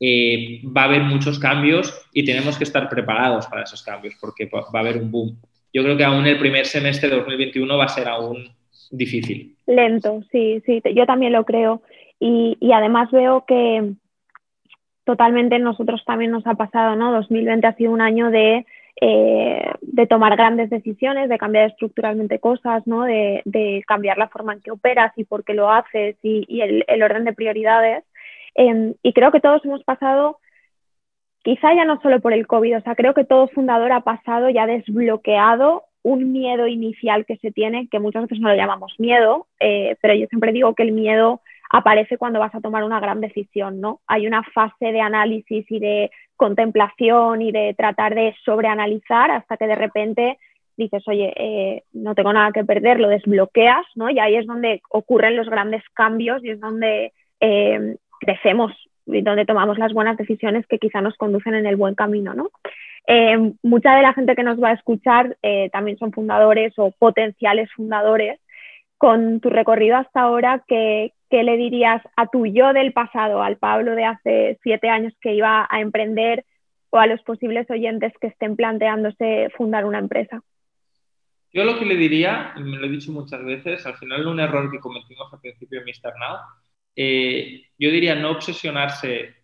eh, va a haber muchos cambios y tenemos que estar preparados para esos cambios porque va a haber un boom. Yo creo que aún el primer semestre de 2021 va a ser aún difícil. Lento, sí, sí, yo también lo creo. Y, además veo que totalmente nosotros también nos ha pasado, ¿no? 2020 ha sido un año de, eh, de tomar grandes decisiones, de cambiar estructuralmente cosas, ¿no? De, de, cambiar la forma en que operas y por qué lo haces y, y el, el, orden de prioridades. Em, y creo que todos hemos pasado, quizá ya no solo por el COVID, o sea, creo que todo fundador ha pasado y ha desbloqueado un miedo inicial que se tiene, que muchas veces no lo llamamos miedo, eh, pero yo siempre digo que el miedo aparece cuando vas a tomar una gran decisión, ¿no? Hay una fase de análisis y de contemplación y de tratar de sobreanalizar hasta que de repente dices, oye, eh, no tengo nada que perder, lo desbloqueas, ¿no? Y ahí es donde ocurren los grandes cambios y es donde eh, crecemos donde tomamos las buenas decisiones que quizá nos conducen en el buen camino, ¿no? Eh, mucha de la gente que nos va a escuchar eh, también son fundadores o potenciales fundadores. Con tu recorrido hasta ahora, ¿qué, ¿qué, le dirías a tu yo del pasado, al Pablo de hace siete años que iba a emprender o a los posibles oyentes que estén planteándose fundar una empresa? Yo lo que le diría, y me lo he dicho muchas veces, al final un error que cometimos al principio en Mr. Now, eh, yo diría no obsesionarse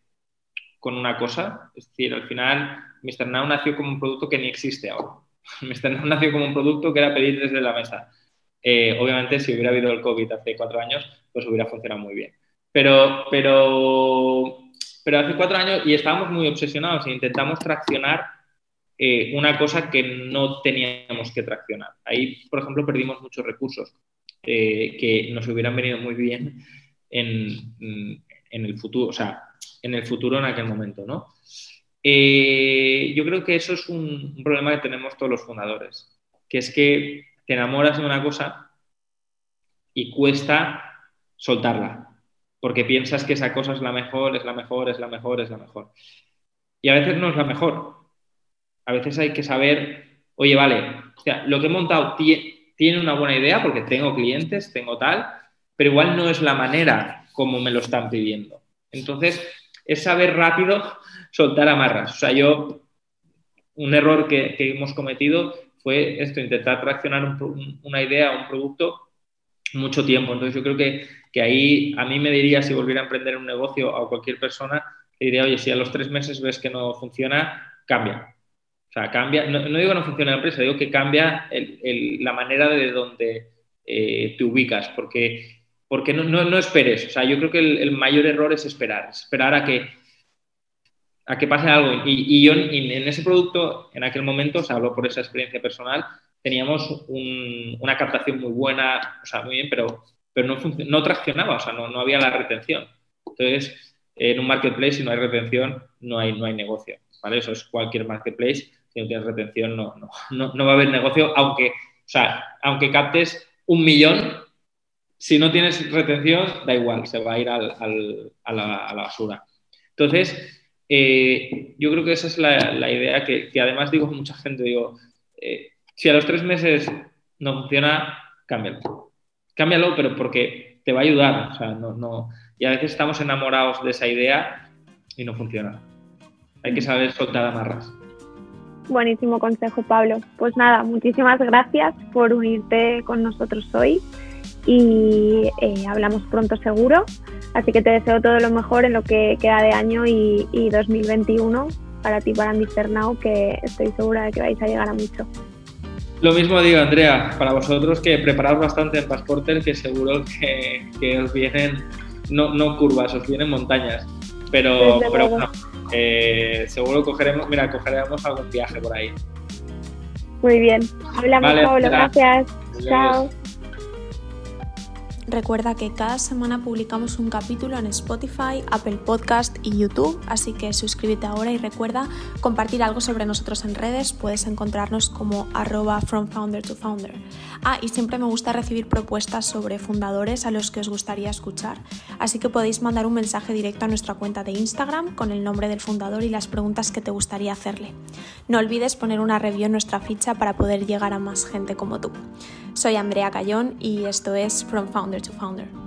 con una cosa, es decir, al final Mr. Now nació como un producto que ni existe ahora. Mr. Now nació como un producto que era pedir desde la mesa. Eh, obviamente, si hubiera habido el COVID hace cuatro años, pues hubiera funcionado muy bien. Pero, pero, pero hace cuatro años y estábamos muy obsesionados e intentamos traccionar eh, una cosa que no teníamos que traccionar. Ahí, por ejemplo, perdimos muchos recursos eh, que nos hubieran venido muy bien en, el futuro, o sea, en el futuro en aquel momento, ¿no? Eh, yo creo que eso es un, problema que tenemos todos los fundadores, que es que te enamoras de una cosa y cuesta soltarla, porque piensas que esa cosa es la mejor, es la mejor, es la mejor, es la mejor. Y a veces no es la mejor, a veces hay que saber, oye, vale, lo que he montado tiene una buena idea porque tengo clientes, tengo tal, pero igual no es la manera como me lo están pidiendo. Entonces, es saber rápido soltar amarras. O sea, yo, un error que, hemos cometido fue esto, intentar traccionar una idea, un producto mucho tiempo. Entonces, yo creo que, que, ahí a mí me diría, si volviera a emprender un negocio a cualquier persona, diría, oye, si a los tres meses ves que no funciona, cambia. O sea, cambia, no, digo que no funcione la empresa, digo que cambia la manera de donde eh, te ubicas, porque, porque no, no, esperes. O sea, yo creo que el, mayor error es esperar, esperar a que, a que pase algo. Y, yo en ese producto, en aquel momento, o sea, hablo por esa experiencia personal, teníamos una captación muy buena, o sea, muy bien, pero, pero no, no traccionaba, o sea, no, no había la retención. Entonces, en un marketplace, si no hay retención, no hay, no hay negocio. ¿vale? Eso es cualquier marketplace si no tienes retención no, no, va a haber negocio, aunque, o sea, aunque captes un millón, si no tienes retención, da igual, se va a ir a, la, basura. Entonces, eh, yo creo que esa es la, idea que, además digo mucha gente, digo, eh, si a los tres meses no funciona, cámbialo. Cámbialo, pero porque te va a ayudar. O sea, no, no, y a veces estamos enamorados de esa idea y no funciona. Hay que saber soltar amarras. Buenísimo consejo, Pablo. Pues nada, muchísimas gracias por unirte con nosotros hoy y eh, hablamos pronto seguro. Así que te deseo todo lo mejor en lo que queda de año y, 2021 para ti, para Mr. Now, que estoy segura de que vais a llegar a mucho. Lo mismo digo, Andrea, para vosotros que preparaos bastante en Pasporter, que seguro que, os vienen, no, no curvas, os vienen montañas. Pero, pero bueno, eh, seguro cogeremos, mira, cogeremos algún viaje por ahí. Muy bien. Hablamos, Pablo. Gracias. Chao. Recuerda que cada semana publicamos un capítulo en Spotify, Apple Podcast y YouTube, así que suscríbete ahora y recuerda compartir algo sobre nosotros en redes, puedes encontrarnos como arroba from founder to founder. Ah, y siempre me gusta recibir propuestas sobre fundadores a los que os gustaría escuchar, así que podéis mandar un mensaje directo a nuestra cuenta de Instagram con el nombre del fundador y las preguntas que te gustaría hacerle. No olvides poner una review en nuestra ficha para poder llegar a más gente como tú. Soy Andrea Cayón y esto es From Founder to Founder.